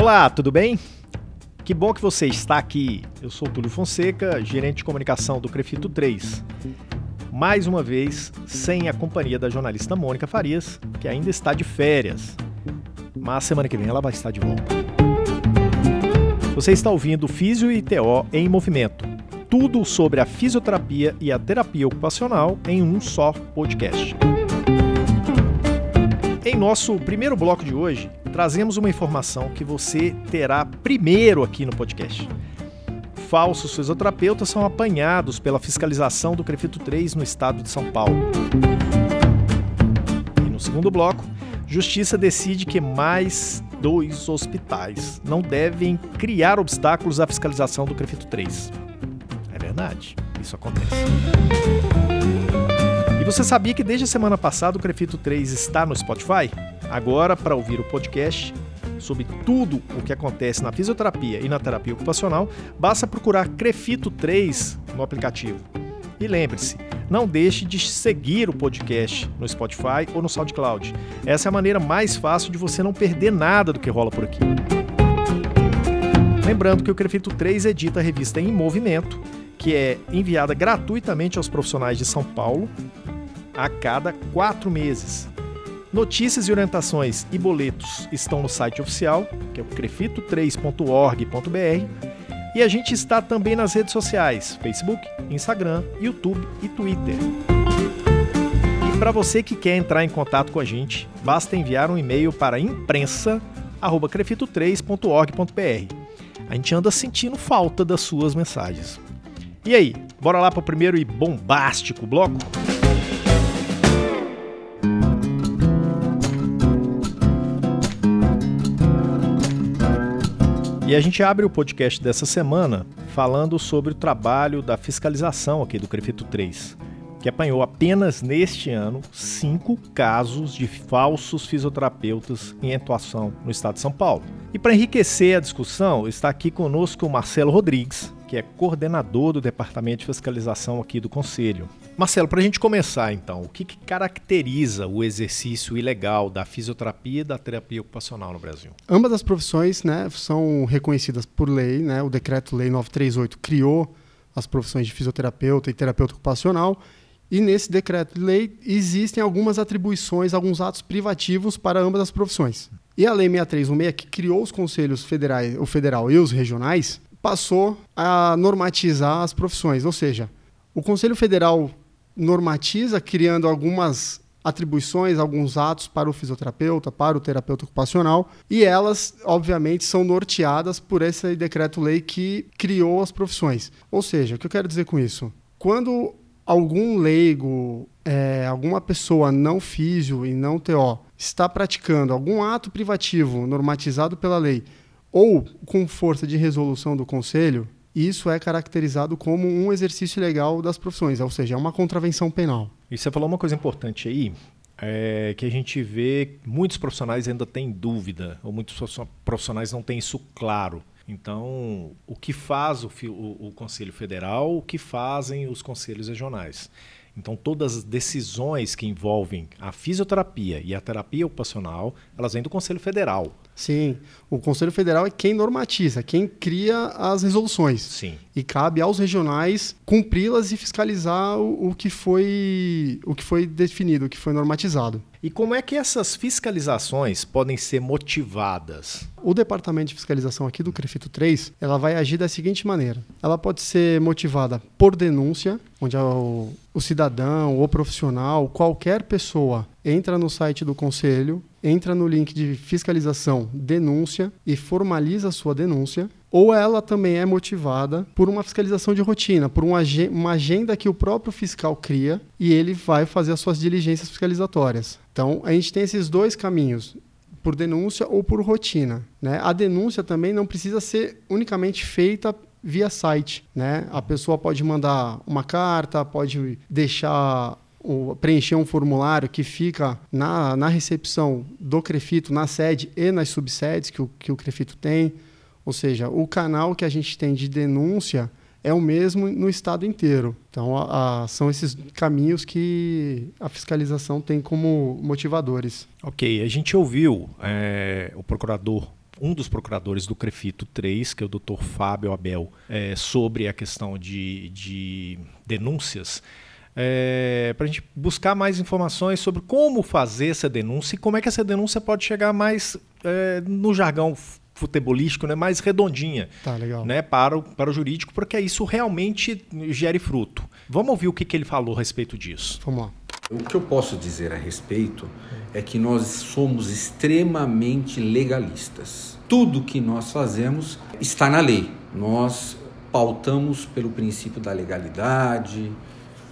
Olá, tudo bem? Que bom que você está aqui. Eu sou Túlio Fonseca, gerente de comunicação do Crefito 3. Mais uma vez, sem a companhia da jornalista Mônica Farias, que ainda está de férias. Mas semana que vem ela vai estar de volta. Você está ouvindo Físio e TO em Movimento. Tudo sobre a fisioterapia e a terapia ocupacional em um só podcast. Em nosso primeiro bloco de hoje, trazemos uma informação que você terá primeiro aqui no podcast. Falsos fisioterapeutas são apanhados pela fiscalização do Crefito 3 no estado de São Paulo. E no segundo bloco, Justiça decide que mais dois hospitais não devem criar obstáculos à fiscalização do Crefito 3. É verdade, isso acontece. E você sabia que desde a semana passada o Crefito 3 está no Spotify? Agora, para ouvir o podcast sobre tudo o que acontece na fisioterapia e na terapia ocupacional, basta procurar Crefito 3 no aplicativo. E lembre-se, não deixe de seguir o podcast no Spotify ou no SoundCloud. Essa é a maneira mais fácil de você não perder nada do que rola por aqui. Lembrando que o Crefito 3 edita a revista Em Movimento, que é enviada gratuitamente aos profissionais de São Paulo a cada quatro meses. Notícias e orientações e boletos estão no site oficial, que é o crefito3.org.br, e a gente está também nas redes sociais: Facebook, Instagram, YouTube e Twitter. E para você que quer entrar em contato com a gente, basta enviar um e-mail para imprensa@crefito3.org.br. A gente anda sentindo falta das suas mensagens. E aí, bora lá para o primeiro e bombástico bloco? E a gente abre o podcast dessa semana falando sobre o trabalho da fiscalização aqui do Crefito 3, que apanhou apenas neste ano cinco casos de falsos fisioterapeutas em atuação no estado de São Paulo. E para enriquecer a discussão, está aqui conosco o Marcelo Rodrigues, que é coordenador do Departamento de Fiscalização aqui do Conselho. Marcelo, para a gente começar então, o que, que, caracteriza o exercício ilegal da fisioterapia e da terapia ocupacional no Brasil? Ambas as profissões né, são reconhecidas por lei, né? o Decreto-Lei 938 criou as profissões de fisioterapeuta e terapeuta ocupacional, e nesse decreto-lei existem algumas atribuições, alguns atos privativos para ambas as profissões. E a Lei 6316, que criou os conselhos federais, o federal e os regionais, passou a normatizar as profissões, ou seja, o Conselho Federal normatiza, criando algumas atribuições, alguns atos para o fisioterapeuta, para o terapeuta ocupacional, e elas, obviamente, são norteadas por esse decreto-lei que criou as profissões. Ou seja, o que eu quero dizer com isso? Quando algum leigo, é, alguma pessoa não físio e não TO está praticando algum ato privativo normatizado pela lei ou com força de resolução do conselho, isso é caracterizado como um exercício legal das profissões, ou seja, é uma contravenção penal. E você falou uma coisa importante aí, é que a gente vê muitos profissionais ainda têm dúvida, ou muitos profissionais não têm isso claro. Então, o que faz o, o, o Conselho Federal, o que fazem os conselhos regionais? Então, todas as decisões que envolvem a fisioterapia e a terapia ocupacional, elas vêm do Conselho Federal. Sim, o Conselho Federal é quem normatiza, quem cria as resoluções. Sim. E cabe aos regionais cumpri-las e fiscalizar o, o, que foi, o que foi definido, o que foi normatizado. E como é que essas fiscalizações podem ser motivadas? O departamento de fiscalização aqui do Crefito 3, ela vai agir da seguinte maneira. Ela pode ser motivada por denúncia, onde o, o cidadão, o profissional, qualquer pessoa entra no site do conselho, entra no link de fiscalização denúncia e formaliza sua denúncia, ou ela também é motivada por uma fiscalização de rotina, por uma agenda que o próprio fiscal cria e ele vai fazer as suas diligências fiscalizatórias. Então, a gente tem esses dois caminhos por denúncia ou por rotina. Né? A denúncia também não precisa ser unicamente feita via site. Né? A pessoa pode mandar uma carta, pode deixar o, preencher um formulário que fica na, na recepção do Crefito, na sede e nas subsedes que o, que o Crefito tem. Ou seja, o canal que a gente tem de denúncia é o mesmo no estado inteiro. Então, a, a, são esses caminhos que a fiscalização tem como motivadores. Ok, a gente ouviu é, o procurador um dos procuradores do CREFITO 3, que é o Dr. Fábio Abel, é, sobre a questão de, de denúncias. É, para a gente buscar mais informações sobre como fazer essa denúncia e como é que essa denúncia pode chegar mais é, no jargão futebolístico, né, mais redondinha tá, né, para, o, para o jurídico, porque isso realmente gere fruto. Vamos ouvir o que, que ele falou a respeito disso. Vamos lá. O que eu posso dizer a respeito é que nós somos extremamente legalistas. Tudo que nós fazemos está na lei. Nós pautamos pelo princípio da legalidade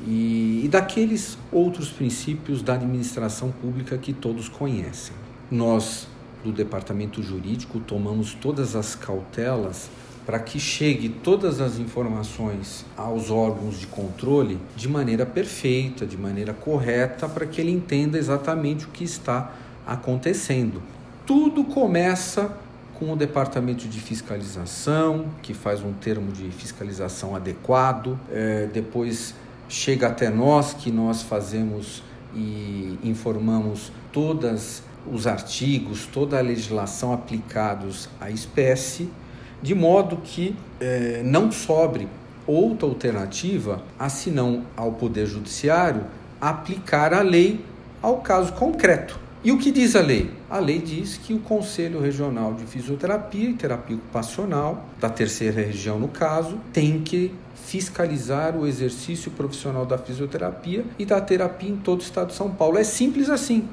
e, e daqueles outros princípios da administração pública que todos conhecem. Nós do departamento jurídico tomamos todas as cautelas para que chegue todas as informações aos órgãos de controle de maneira perfeita, de maneira correta, para que ele entenda exatamente o que está acontecendo. Tudo começa com o departamento de fiscalização, que faz um termo de fiscalização adequado, é, depois chega até nós, que nós fazemos e informamos todas os artigos, toda a legislação aplicados à espécie, de modo que eh, não sobre outra alternativa, a senão ao Poder Judiciário aplicar a lei ao caso concreto. E o que diz a lei? A lei diz que o Conselho Regional de Fisioterapia e Terapia Ocupacional, da terceira região no caso, tem que fiscalizar o exercício profissional da fisioterapia e da terapia em todo o estado de São Paulo. É simples assim.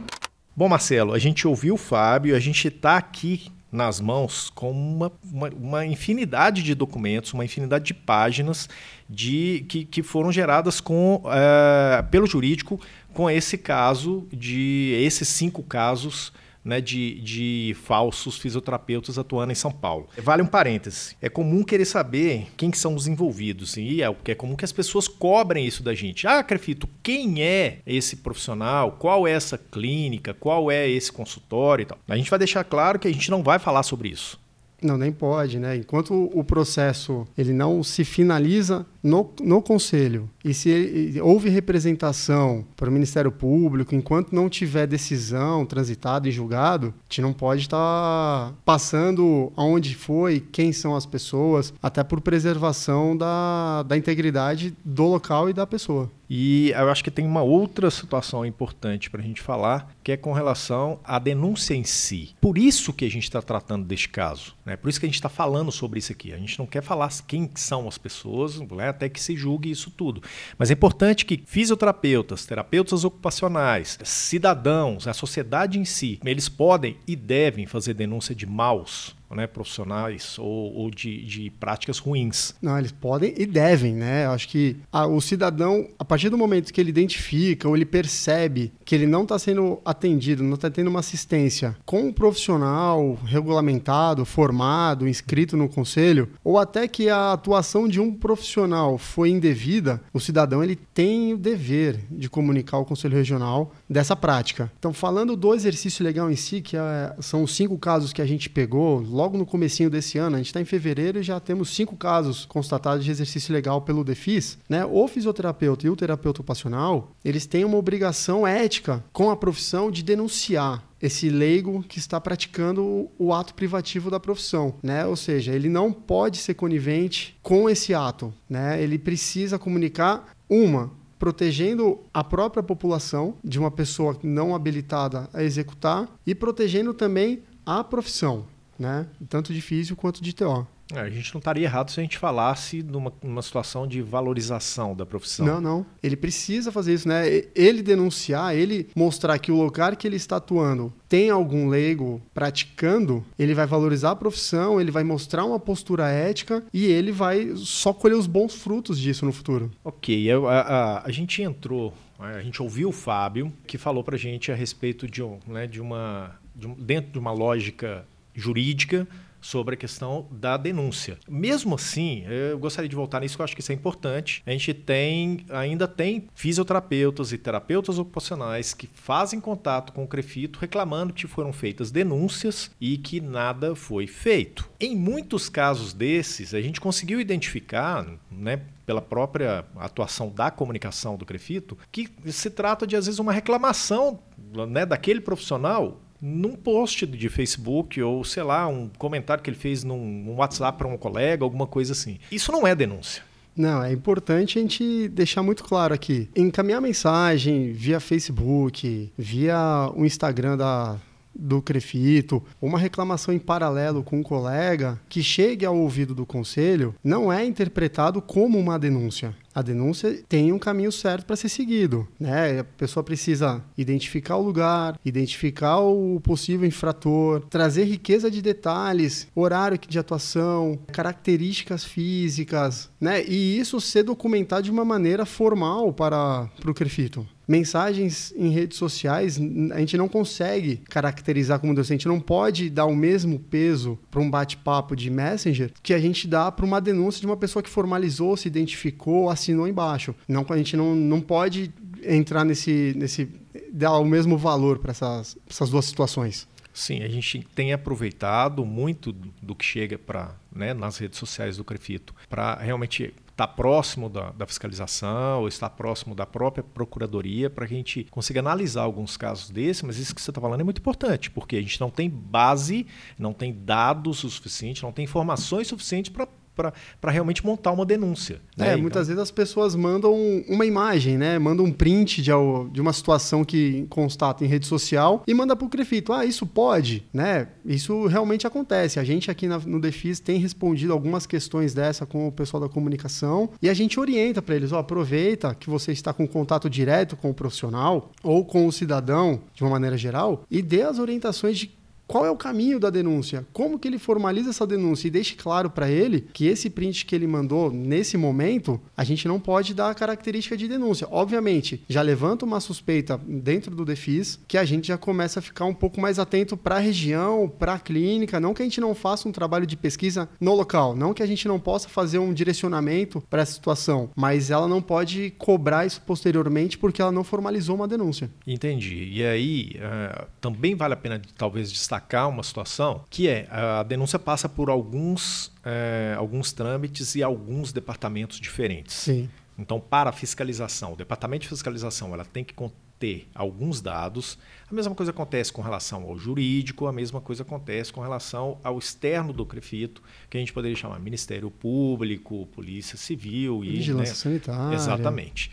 Bom, Marcelo, a gente ouviu o Fábio, a gente está aqui nas mãos com uma, uma, uma, infinidade de documentos, uma infinidade de páginas de, que, que foram geradas com, uh, pelo jurídico com esse caso de esses cinco casos né, de, de falsos fisioterapeutas atuando em São Paulo. Vale um parêntese. É comum querer saber quem que são os envolvidos. E é, é comum que as pessoas cobrem isso da gente. Ah, Crefito, quem é esse profissional? Qual é essa clínica? Qual é esse consultório e tal? A gente vai deixar claro que a gente não vai falar sobre isso. Não, nem pode, né? Enquanto o processo ele não se finaliza no, no conselho e se houve representação para o Ministério Público, enquanto não tiver decisão transitada e julgado, a gente não pode estar passando aonde foi, quem são as pessoas, até por preservação da, da integridade do local e da pessoa. E eu acho que tem uma outra situação importante para a gente falar, que é com relação à denúncia em si. Por isso que a gente está tratando deste caso. Né? Por isso que a gente está falando sobre isso aqui. A gente não quer falar quem são as pessoas, né? até que se julgue isso tudo. Mas é importante que fisioterapeutas, terapeutas ocupacionais, cidadãos, a sociedade em si, eles podem e devem fazer denúncia de maus né, profissionais ou, ou de, de, práticas ruins. Não, eles podem e devem, né? Eu acho que a, o cidadão, a partir do momento que ele identifica ou ele percebe que ele não está sendo atendido, não está tendo uma assistência com um profissional regulamentado, formado, inscrito no conselho, ou até que a atuação de um profissional foi indevida, o cidadão ele tem o dever de comunicar ao conselho regional dessa prática. Então, falando do exercício legal em si, que é, são os cinco casos que a gente pegou logo no comecinho desse ano, a gente está em fevereiro e já temos cinco casos constatados de exercício legal pelo DEFIS, né? O fisioterapeuta e o terapeuta ocupacional, eles têm uma obrigação ética com a profissão de denunciar esse leigo que está praticando o ato privativo da profissão, né? Ou seja, ele não pode ser conivente com esse ato, né? Ele precisa comunicar uma protegendo a própria população de uma pessoa não habilitada a executar e protegendo também a profissão né? Tanto de físico quanto de TO. É, a gente não estaria errado se a gente falasse numa, numa situação de valorização da profissão. Não, não. Ele precisa fazer isso, né? Ele denunciar, ele mostrar que o lugar que ele está atuando tem algum leigo praticando, ele vai valorizar a profissão, ele vai mostrar uma postura ética e ele vai só colher os bons frutos disso no futuro. Ok, a, a, a gente entrou, a gente ouviu o Fábio que falou para gente a respeito de, né, de uma de um, dentro de uma lógica jurídica sobre a questão da denúncia. Mesmo assim, eu gostaria de voltar nisso, que eu acho que isso é importante. A gente tem, ainda tem fisioterapeutas e terapeutas ocupacionais que fazem contato com o Crefito reclamando que foram feitas denúncias e que nada foi feito. Em muitos casos desses, a gente conseguiu identificar, né, pela própria atuação da comunicação do Crefito, que se trata de às vezes uma reclamação né, daquele profissional num post de Facebook ou, sei lá, um comentário que ele fez num WhatsApp para um colega, alguma coisa assim. Isso não é denúncia. Não, é importante a gente deixar muito claro aqui. Encaminhar mensagem via Facebook, via o Instagram da, do Crefito, uma reclamação em paralelo com um colega que chegue ao ouvido do conselho, não é interpretado como uma denúncia. A denúncia tem um caminho certo para ser seguido, né? A pessoa precisa identificar o lugar, identificar o possível infrator, trazer riqueza de detalhes, horário de atuação, características físicas, né? E isso ser documentado de uma maneira formal para, para o Crefito mensagens em redes sociais, a gente não consegue caracterizar como docente, a gente não pode dar o mesmo peso para um bate-papo de Messenger que a gente dá para uma denúncia de uma pessoa que formalizou, se identificou, assinou embaixo. Não, a gente não, não pode entrar nesse, nesse dar o mesmo valor para essas, essas duas situações. Sim, a gente tem aproveitado muito do que chega para né, nas redes sociais do Crefito para realmente estar tá próximo da, da, fiscalização, ou estar próximo da própria procuradoria, para a gente consiga analisar alguns casos desses, mas isso que você está falando é muito importante, porque a gente não tem base, não tem dados o suficiente, não tem informações suficientes para para realmente montar uma denúncia. Né? É, então... muitas vezes as pessoas mandam uma imagem, né? Mandam um print de, de uma situação que constata em rede social e manda para o Crefito. Ah, isso pode, né? Isso realmente acontece. A gente aqui na, no Defis tem respondido algumas questões dessa com o pessoal da comunicação e a gente orienta para eles, ó, aproveita que você está com contato direto com o profissional ou com o cidadão de uma maneira geral e dê as orientações de qual é o caminho da denúncia? Como que ele formaliza essa denúncia e deixe claro para ele que esse print que ele mandou nesse momento, a gente não pode dar a característica de denúncia. Obviamente, já levanta uma suspeita dentro do DEFIS que a gente já começa a ficar um pouco mais atento para a região, para a clínica, não que a gente não faça um trabalho de pesquisa no local, não que a gente não possa fazer um direcionamento para essa situação, mas ela não pode cobrar isso posteriormente porque ela não formalizou uma denúncia. Entendi. E aí, uh, também vale a pena talvez destacar destacar uma situação que é a denúncia passa por alguns, é, alguns trâmites e alguns departamentos diferentes. Sim. Então, para a fiscalização, o departamento de fiscalização ela tem que conter alguns dados. A mesma coisa acontece com relação ao jurídico, a mesma coisa acontece com relação ao externo do CREFITO, que a gente poderia chamar Ministério Público, Polícia Civil e Vigilância né? Sanitária. Exatamente.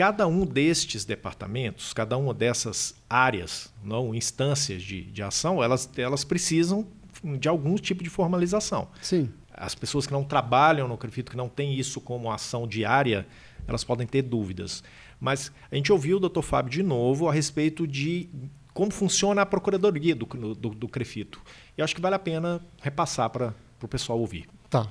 Cada um destes departamentos, cada uma dessas áreas, não instâncias de, de ação, elas, elas precisam de algum tipo de formalização. Sim. As pessoas que não trabalham no CREFITO, que não têm isso como ação diária, elas podem ter dúvidas. Mas a gente ouviu o Dr. Fábio de novo a respeito de como funciona a procuradoria do, do, do CREFITO. E acho que vale a pena repassar para o pessoal ouvir. Tá.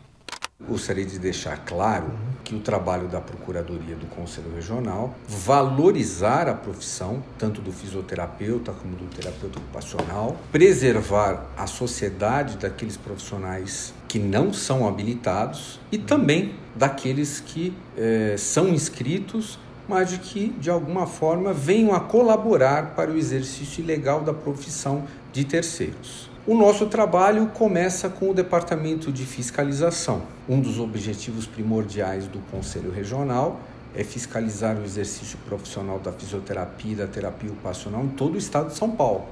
Gostaria de deixar claro que o trabalho da Procuradoria do Conselho Regional valorizar a profissão, tanto do fisioterapeuta como do terapeuta ocupacional, preservar a sociedade daqueles profissionais que não são habilitados e também daqueles que eh, são inscritos, mas de que de alguma forma venham a colaborar para o exercício ilegal da profissão de terceiros. O nosso trabalho começa com o Departamento de Fiscalização. Um dos objetivos primordiais do Conselho Regional é fiscalizar o exercício profissional da fisioterapia e da terapia ocupacional em todo o estado de São Paulo.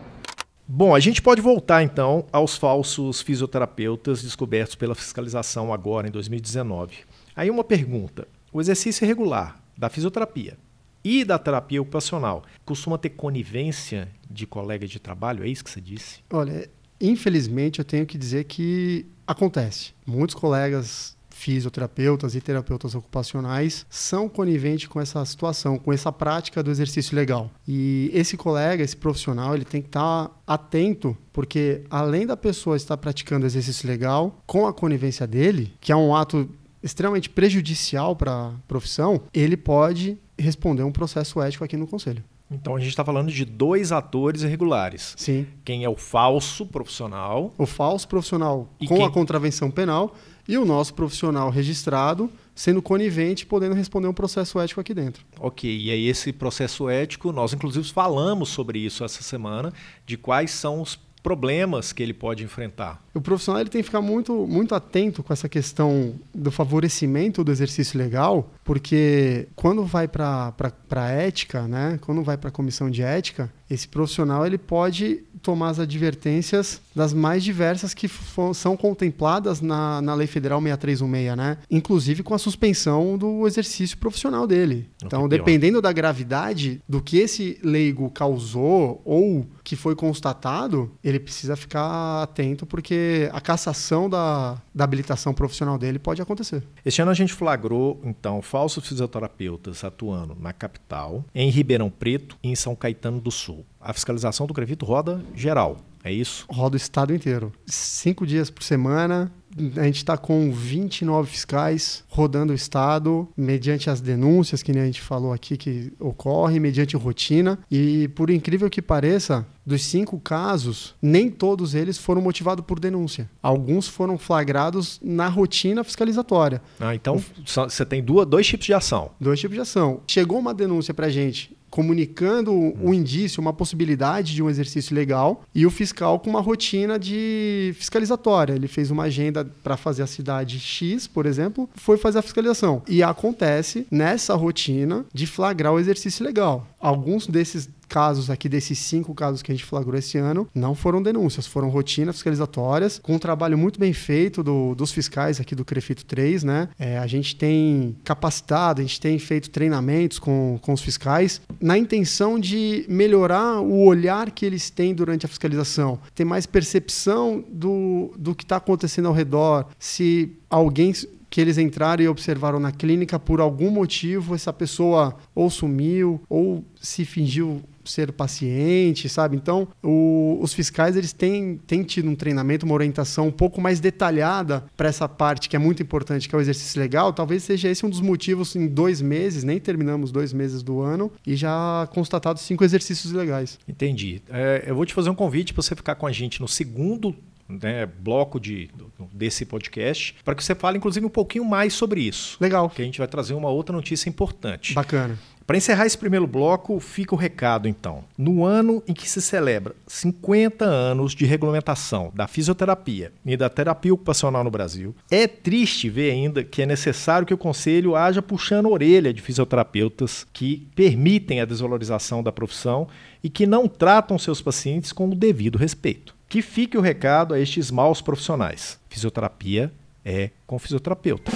Bom, a gente pode voltar então aos falsos fisioterapeutas descobertos pela fiscalização agora em 2019. Aí uma pergunta: o exercício irregular da fisioterapia e da terapia ocupacional costuma ter conivência de colega de trabalho? É isso que você disse? Olha, Infelizmente, eu tenho que dizer que acontece. Muitos colegas fisioterapeutas e terapeutas ocupacionais são coniventes com essa situação, com essa prática do exercício legal. E esse colega, esse profissional, ele tem que estar atento, porque além da pessoa estar praticando exercício legal com a conivência dele, que é um ato extremamente prejudicial para a profissão, ele pode responder um processo ético aqui no conselho. Então a gente está falando de dois atores irregulares. Sim. Quem é o falso profissional. O falso profissional com quem... a contravenção penal e o nosso profissional registrado sendo conivente podendo responder um processo ético aqui dentro. Ok, e aí esse processo ético, nós inclusive falamos sobre isso essa semana, de quais são os problemas que ele pode enfrentar. O profissional ele tem que ficar muito, muito atento com essa questão do favorecimento do exercício legal, porque quando vai para a ética, né, quando vai para a comissão de ética, esse profissional ele pode tomar as advertências das mais diversas que são contempladas na, na Lei Federal 6316, né? Inclusive com a suspensão do exercício profissional dele. Então, dependendo da gravidade do que esse leigo causou ou que foi constatado, ele precisa ficar atento porque a cassação da, da habilitação profissional dele pode acontecer. Este ano a gente flagrou, então, falsos fisioterapeutas atuando na capital, em Ribeirão Preto e em São Caetano do Sul. A fiscalização do Crevito roda geral, é isso? Roda o estado inteiro. Cinco dias por semana, a gente está com 29 fiscais rodando o estado, mediante as denúncias que a gente falou aqui que ocorre, mediante rotina. E por incrível que pareça, dos cinco casos, nem todos eles foram motivados por denúncia. Alguns foram flagrados na rotina fiscalizatória. Ah, então você tem duas, dois tipos de ação. Dois tipos de ação. Chegou uma denúncia para a gente comunicando um indício, uma possibilidade de um exercício legal, e o fiscal com uma rotina de fiscalizatória. Ele fez uma agenda para fazer a cidade X, por exemplo, foi fazer a fiscalização. E acontece nessa rotina de flagrar o exercício legal. Alguns desses casos aqui, desses cinco casos que a gente flagrou esse ano, não foram denúncias, foram rotinas fiscalizatórias, com um trabalho muito bem feito do, dos fiscais aqui do Crefito 3, né? É, a gente tem capacitado, a gente tem feito treinamentos com, com os fiscais na intenção de melhorar o olhar que eles têm durante a fiscalização, ter mais percepção do, do que está acontecendo ao redor, se alguém que eles entraram e observaram na clínica por algum motivo essa pessoa ou sumiu ou se fingiu ser paciente, sabe? Então, o, os fiscais eles têm, têm tido um treinamento, uma orientação um pouco mais detalhada para essa parte que é muito importante, que é o exercício legal. Talvez seja esse um dos motivos em dois meses, nem terminamos dois meses do ano e já constatados cinco exercícios legais. Entendi. É, eu vou te fazer um convite para você ficar com a gente no segundo né, bloco de, desse podcast, para que você fale, inclusive, um pouquinho mais sobre isso. Legal. Que a gente vai trazer uma outra notícia importante. Bacana. Para encerrar esse primeiro bloco, fica o recado então. No ano em que se celebra 50 anos de regulamentação da fisioterapia e da terapia ocupacional no Brasil, é triste ver ainda que é necessário que o Conselho haja puxando a orelha de fisioterapeutas que permitem a desvalorização da profissão e que não tratam seus pacientes com o devido respeito. Que fique o recado a estes maus profissionais. Fisioterapia é com fisioterapeuta.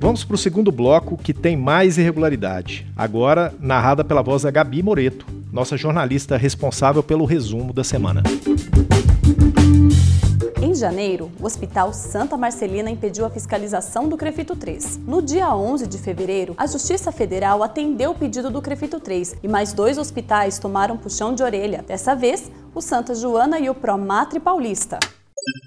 Vamos para o segundo bloco que tem mais irregularidade. Agora narrada pela voz da Gabi Moreto, nossa jornalista responsável pelo resumo da semana. Em janeiro, o Hospital Santa Marcelina impediu a fiscalização do Crefito 3. No dia 11 de fevereiro, a Justiça Federal atendeu o pedido do Crefito 3 e mais dois hospitais tomaram puxão de orelha. Dessa vez, o Santa Joana e o Promatre Paulista.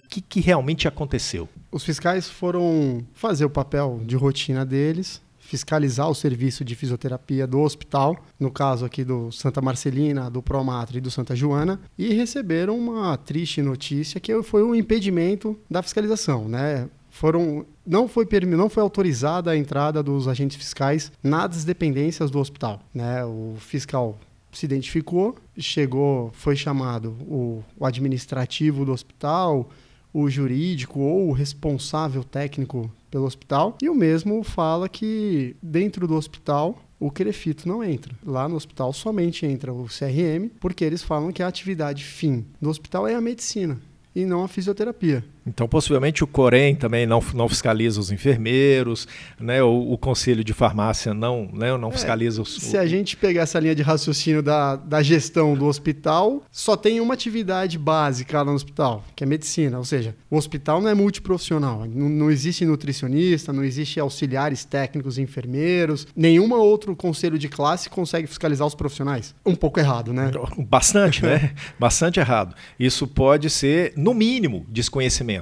O que, que realmente aconteceu? Os fiscais foram fazer o papel de rotina deles, fiscalizar o serviço de fisioterapia do hospital, no caso aqui do Santa Marcelina, do Promatre e do Santa Joana, e receberam uma triste notícia que foi o um impedimento da fiscalização, né? Foram não foi não foi autorizada a entrada dos agentes fiscais nas dependências do hospital, né? O fiscal se identificou, chegou, foi chamado o, o administrativo do hospital, o jurídico ou o responsável técnico pelo hospital. E o mesmo fala que dentro do hospital o crefito não entra. Lá no hospital somente entra o CRM, porque eles falam que a atividade fim do hospital é a medicina e não a fisioterapia. Então, possivelmente o Corém também não, não fiscaliza os enfermeiros, né? o, o Conselho de Farmácia não, né? não é, fiscaliza os. Se a gente pegar essa linha de raciocínio da, da gestão do hospital, só tem uma atividade básica lá no hospital, que é medicina. Ou seja, o hospital não é multiprofissional. Não, não existe nutricionista, não existe auxiliares técnicos e enfermeiros. Nenhum outro conselho de classe consegue fiscalizar os profissionais. Um pouco errado, né? Bastante, né? Bastante errado. Isso pode ser, no mínimo, desconhecimento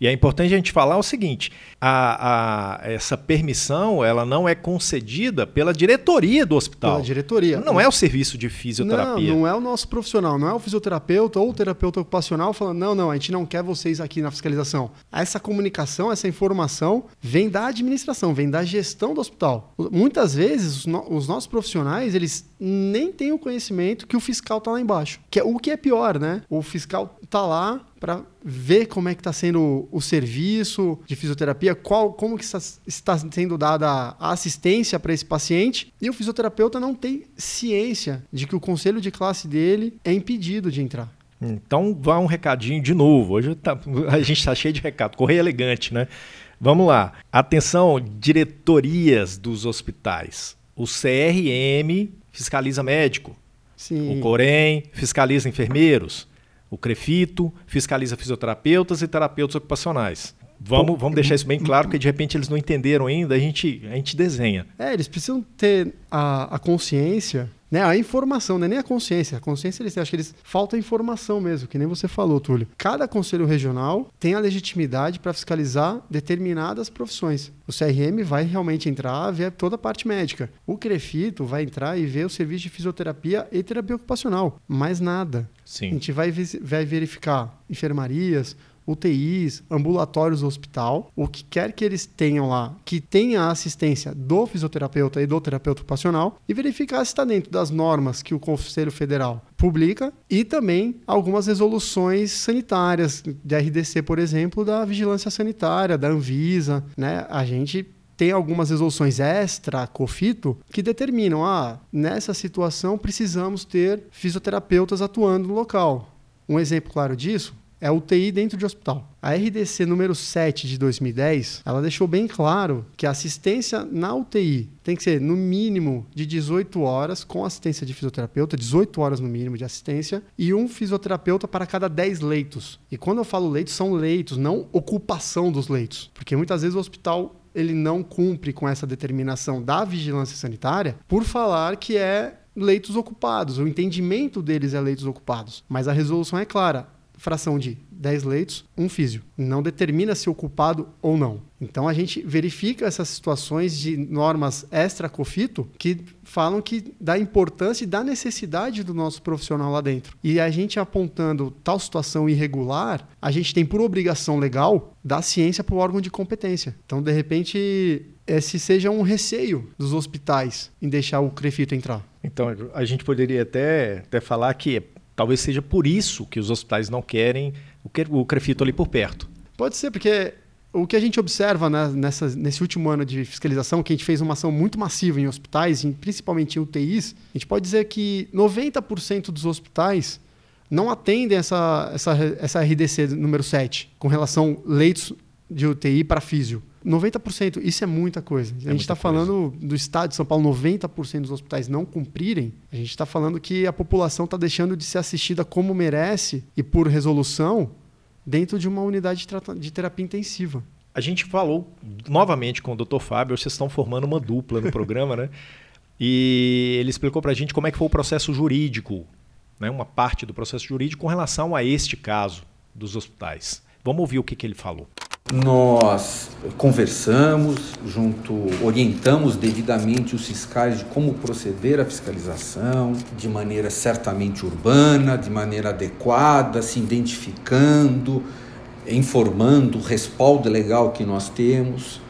e é importante a gente falar o seguinte: a, a, essa permissão ela não é concedida pela diretoria do hospital. Pela diretoria. Não é o serviço de fisioterapia. Não, não é o nosso profissional, não é o fisioterapeuta ou o terapeuta ocupacional falando: não, não, a gente não quer vocês aqui na fiscalização. Essa comunicação, essa informação vem da administração, vem da gestão do hospital. Muitas vezes os, no, os nossos profissionais eles nem têm o conhecimento que o fiscal está lá embaixo. Que é, o que é pior, né? O fiscal está lá para ver como é que está sendo o, serviço de fisioterapia, qual, como que está, está sendo dada a assistência para esse paciente. E o fisioterapeuta não tem ciência de que o conselho de classe dele é impedido de entrar. Então, vá um recadinho de novo. Hoje tá, a gente está cheio de recado. Correio elegante, né? Vamos lá. Atenção, diretorias dos hospitais. O CRM fiscaliza médico. Sim. O Corém fiscaliza enfermeiros. O Crefito fiscaliza fisioterapeutas e terapeutas ocupacionais. Vamos, vamos deixar isso bem claro, porque de repente eles não entenderam ainda, a gente, a gente desenha. É, eles precisam ter a, a consciência né? A informação, não é nem a consciência. A consciência, eles acham que eles falta informação mesmo, que nem você falou, Túlio. Cada conselho regional tem a legitimidade para fiscalizar determinadas profissões. O CRM vai realmente entrar, ver toda a parte médica. O Crefito vai entrar e ver o serviço de fisioterapia e terapia ocupacional. Mais nada. Sim. A gente vai, vai verificar enfermarias, UTIs, ambulatórios do hospital, o que quer que eles tenham lá, que tenha a assistência do fisioterapeuta e do terapeuta ocupacional, e verificar se está dentro das normas que o Conselho Federal publica e também algumas resoluções sanitárias, de RDC, por exemplo, da Vigilância Sanitária, da Anvisa, né? A gente tem algumas resoluções extra COFITO que determinam, ah, nessa situação precisamos ter fisioterapeutas atuando no local. Um exemplo claro disso é UTI dentro de hospital. A RDC número 7 de 2010, ela deixou bem claro que a assistência na UTI tem que ser no mínimo de 18 horas com assistência de fisioterapeuta, 18 horas no mínimo de assistência, e um fisioterapeuta para cada 10 leitos. E quando eu falo leitos, são leitos, não ocupação dos leitos. Porque muitas vezes o hospital ele não cumpre com essa determinação da vigilância sanitária por falar que é leitos ocupados. O entendimento deles é leitos ocupados. Mas a resolução é clara fração de 10 leitos, um físio. Não determina se ocupado ou não. Então a gente verifica essas situações de normas extra-cofito que falam que da importância e da necessidade do nosso profissional lá dentro. E a gente apontando tal situação irregular, a gente tem por obrigação legal dar ciência para o órgão de competência. Então, de repente, esse seja um receio dos hospitais em deixar o crefito entrar. Então, a gente poderia até, até falar que Talvez seja por isso que os hospitais não querem o Crefito ali por perto. Pode ser, porque o que a gente observa né, nessa, nesse último ano de fiscalização, que a gente fez uma ação muito massiva em hospitais, em, principalmente em UTIs, a gente pode dizer que 90% dos hospitais não atendem essa, essa, essa RDC número 7, com relação leitos de UTI para físio. 90%, isso é muita coisa. É a gente está falando do estado de São Paulo, 90% dos hospitais não cumprirem. A gente está falando que a população está deixando de ser assistida como merece e por resolução dentro de uma unidade de, terapia intensiva. A gente falou novamente com o Dr. Fábio, vocês estão formando uma dupla no programa, né? E ele explicou para a gente como é que foi o processo jurídico, né? uma parte do processo jurídico com relação a este caso dos hospitais. Vamos ouvir o que, que ele falou. Nós conversamos, junto, orientamos devidamente os fiscais de como proceder à fiscalização, de maneira certamente urbana, de maneira adequada, se identificando, informando o respaldo legal que nós temos.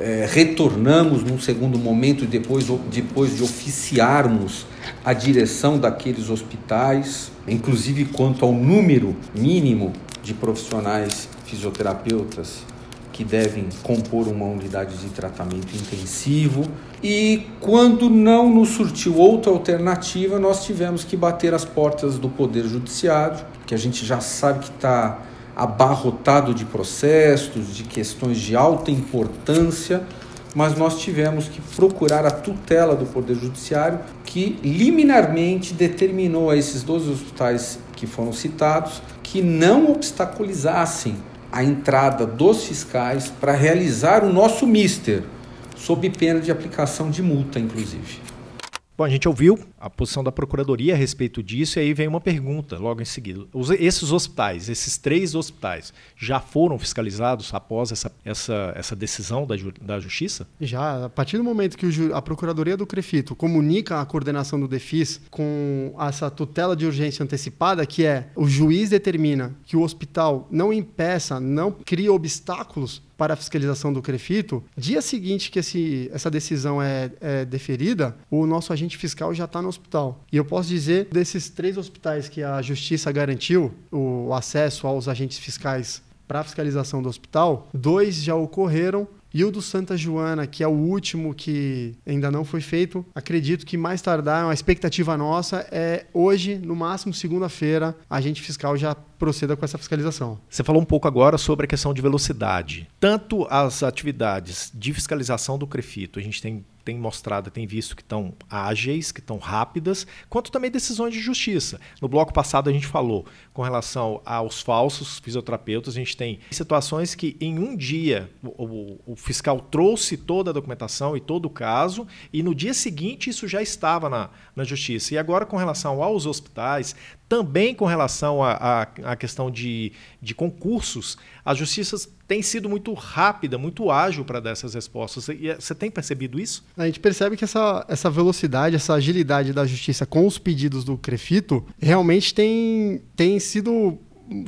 É, retornamos num segundo momento, depois, depois de oficiarmos a direção daqueles hospitais, inclusive quanto ao número mínimo de profissionais fisioterapeutas que devem compor uma unidade de tratamento intensivo. E quando não nos surtiu outra alternativa, nós tivemos que bater as portas do Poder Judiciário, que a gente já sabe que está abarrotado de processos, de questões de alta importância, mas nós tivemos que procurar a tutela do Poder Judiciário, que liminarmente determinou a esses 12 hospitais que foram citados que não obstaculizassem a entrada dos fiscais para realizar o nosso mister, sob pena de aplicação de multa, inclusive. Bom, a gente ouviu a posição da Procuradoria a respeito disso, e aí vem uma pergunta logo em seguida. Os, esses hospitais, esses três hospitais, já foram fiscalizados após essa, essa, essa decisão da, da Justiça? Já. A partir do momento que o, a Procuradoria do CREFITO comunica a coordenação do DEFIS com essa tutela de urgência antecipada, que é o juiz determina que o hospital não impeça, não crie obstáculos para a fiscalização do CREFITO, dia seguinte que esse, essa decisão é, é deferida, o nosso agente fiscal já está no hospital. E eu posso dizer, desses três hospitais que a Justiça garantiu o acesso aos agentes fiscais para a fiscalização do hospital, dois já ocorreram e o do Santa Joana, que é o último que ainda não foi feito, acredito que mais tardar, uma expectativa nossa é hoje, no máximo segunda-feira, a agente fiscal já proceda com essa fiscalização. Você falou um pouco agora sobre a questão de velocidade. Tanto as atividades de fiscalização do CREFITO, a gente tem tem mostrado, tem visto que estão ágeis, que estão rápidas, quanto também decisões de justiça. No bloco passado a gente falou com relação aos falsos fisioterapeutas, a gente tem situações que em um dia o, o, o fiscal trouxe toda a documentação e todo o caso, e no dia seguinte isso já estava na, na justiça. E agora com relação aos hospitais, também com relação à questão de, de concursos, a justiça tem sido muito rápida, muito ágil para dar essas respostas. Você tem percebido isso? A gente percebe que essa, essa velocidade, essa agilidade da justiça com os pedidos do Crefito realmente tem, tem sido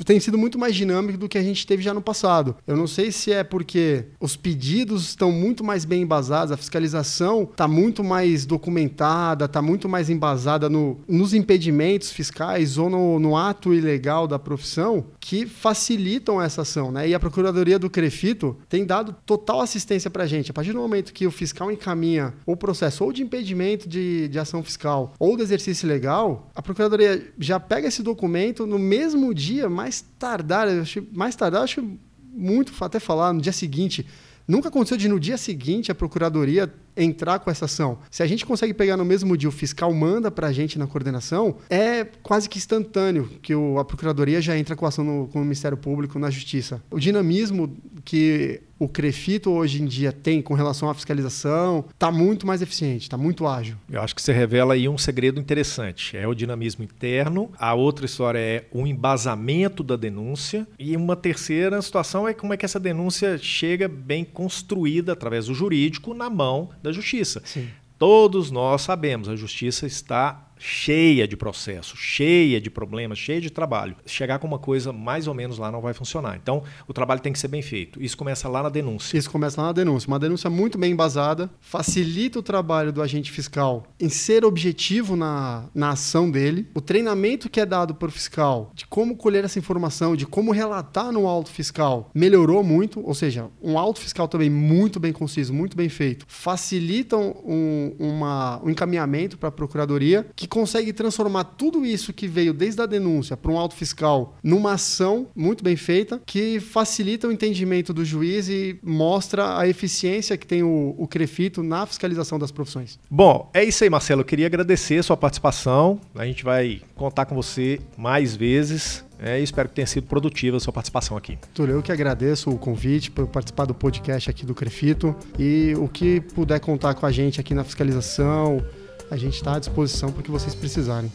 tem sido muito mais dinâmico do que a gente teve já no passado. Eu não sei se é porque os pedidos estão muito mais bem embasados, a fiscalização está muito mais documentada, está muito mais embasada no, nos impedimentos fiscais ou no, no, ato ilegal da profissão que facilitam essa ação. Né? E a Procuradoria do Crefito tem dado total assistência para a gente. A partir do momento que o fiscal encaminha o processo ou de impedimento de, de ação fiscal ou de exercício legal, a Procuradoria já pega esse documento no mesmo dia mais tardar, acho, mais tardar, acho muito até falar no dia seguinte. Nunca aconteceu de no dia seguinte a procuradoria entrar com essa ação. Se a gente consegue pegar no mesmo dia, o fiscal manda para a gente na coordenação, é quase que instantâneo que o, a Procuradoria já entra com a ação no, com o Ministério Público na Justiça. O dinamismo que o Crefito hoje em dia tem com relação à fiscalização está muito mais eficiente, está muito ágil. Eu acho que você revela aí um segredo interessante. É o dinamismo interno, a outra história é o embasamento da denúncia e uma terceira situação é como é que essa denúncia chega bem construída através do jurídico na mão da justiça. Sim. Todos nós sabemos, a justiça está cheia de processos, cheia de problemas, cheia de trabalho. Chegar com uma coisa mais ou menos lá não vai funcionar. Então, o trabalho tem que ser bem feito. Isso começa lá na denúncia. Isso começa lá na denúncia. Uma denúncia muito bem embasada, facilita o trabalho do agente fiscal em ser objetivo na, na ação dele. O treinamento que é dado para o fiscal de como colher essa informação, de como relatar no auto fiscal, melhorou muito. Ou seja, um auto fiscal também muito bem conciso, muito bem feito, facilitam um, uma, um encaminhamento para a procuradoria que consegue transformar tudo isso que veio desde a denúncia para um auto fiscal numa ação muito bem feita que facilita o entendimento do juiz e mostra a eficiência que tem o, o Crefito na fiscalização das profissões. Bom, é isso aí, Marcelo. Eu queria agradecer a sua participação. A gente vai contar com você mais vezes. É, espero que tenha sido produtiva a sua participação aqui. Túlio, eu que agradeço o convite por participar do podcast aqui do Crefito e o que puder contar com a gente aqui na fiscalização, a gente está à disposição para que vocês precisarem.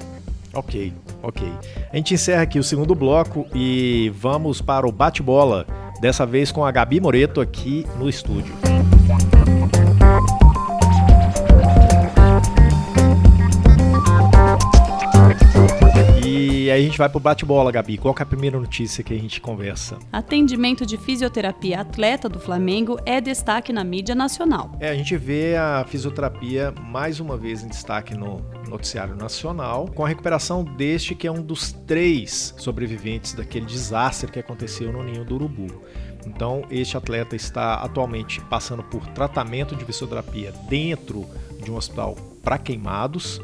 Ok, ok. A gente encerra aqui o segundo bloco e vamos para o bate-bola, dessa vez com a Gabi Moreto aqui no estúdio. E aí a gente vai pro bate-bola, Gabi. Qual é a primeira notícia que a gente conversa? Atendimento de fisioterapia atleta do Flamengo é destaque na mídia nacional. É, a gente vê a fisioterapia mais uma vez em destaque no noticiário nacional, com a recuperação deste que é um dos três sobreviventes daquele desastre que aconteceu no Ninho do Urubu. Então, este atleta está atualmente passando por tratamento de fisioterapia dentro de um hospital para queimados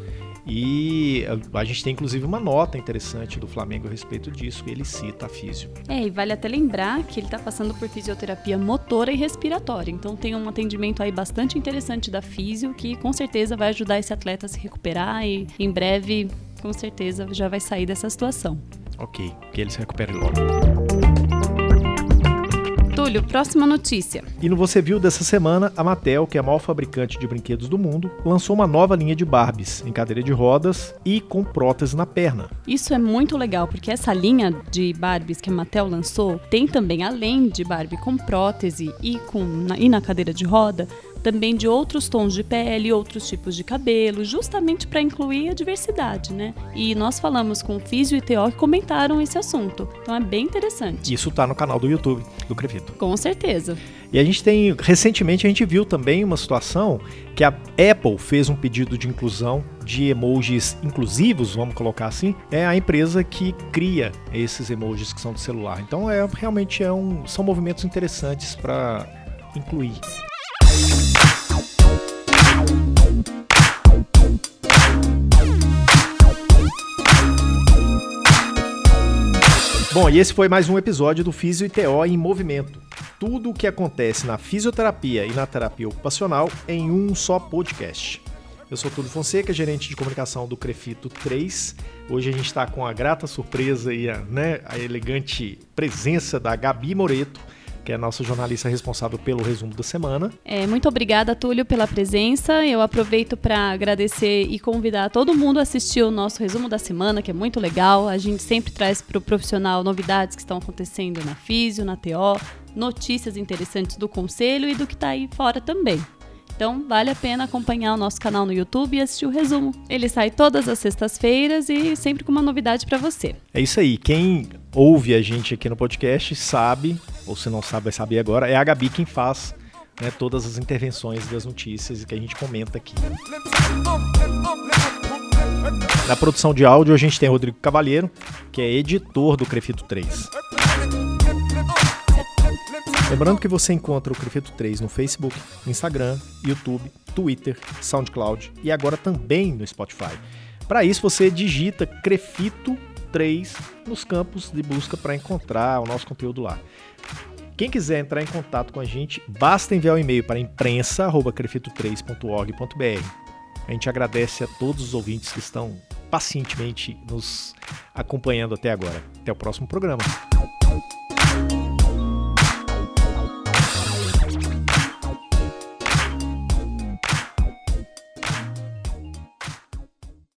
e a gente tem inclusive uma nota interessante do Flamengo a respeito disso, ele cita a físio. É, e vale até lembrar que ele está passando por fisioterapia motora e respiratória. Então tem um atendimento aí bastante interessante da físio que com certeza vai ajudar esse atleta a se recuperar e em breve, com certeza, já vai sair dessa situação. Ok, que ele se recupere logo. Túlio, próxima notícia. E no Você Viu dessa semana, a Mattel, que é a maior fabricante de brinquedos do mundo, lançou uma nova linha de Barbies em cadeira de rodas e com prótese na perna. Isso é muito legal, porque essa linha de Barbies que a Mattel lançou tem também, além de Barbie com prótese e, com, na, e na cadeira de roda, também de outros tons de pele, outros tipos de cabelo, justamente para incluir a diversidade, né? E nós falamos com o Físio e TO que comentaram esse assunto. Então é bem interessante. Isso tá no canal do YouTube do Crefito. Com certeza. E a gente tem, recentemente a gente viu também uma situação que a Apple fez um pedido de inclusão de emojis inclusivos, vamos colocar assim, é a empresa que cria esses emojis que são do celular. Então é realmente é um, são movimentos interessantes para incluir. Bom, e esse foi mais um episódio do Físio e TO em Movimento. Tudo o que acontece na fisioterapia e na terapia ocupacional em um só podcast. Eu sou Túlio Fonseca, gerente de comunicação do Crefito 3. Hoje a gente está com a grata surpresa e a, né, a elegante presença da Gabi Moreto, que é a nossa jornalista responsável pelo resumo da semana. É, muito obrigada, Túlio, pela presença. Eu aproveito para agradecer e convidar todo mundo a assistir o nosso resumo da semana, que é muito legal. A gente sempre traz para o profissional novidades que estão acontecendo na Físio, na TO, notícias interessantes do conselho e do que está aí fora também. Então, vale a pena acompanhar o nosso canal no YouTube e assistir o resumo. Ele sai todas as sextas-feiras e sempre com uma novidade para você. É isso aí. Quem ouve a gente aqui no podcast sabe, ou se não sabe, vai saber agora, é a Gabi quem faz né, todas as intervenções das notícias que a gente comenta aqui. Na produção de áudio, a gente tem Rodrigo Cavalheiro, que é editor do Crefito 3. Lembrando que você encontra o Crefito 3 no Facebook, Instagram, YouTube, Twitter, SoundCloud e agora também no Spotify. Para isso você digita Crefito 3 nos campos de busca para encontrar o nosso conteúdo lá. Quem quiser entrar em contato com a gente, basta enviar um e-mail para imprensa@crefito3.org.br. A gente agradece a todos os ouvintes que estão pacientemente nos acompanhando até agora. Até o próximo programa.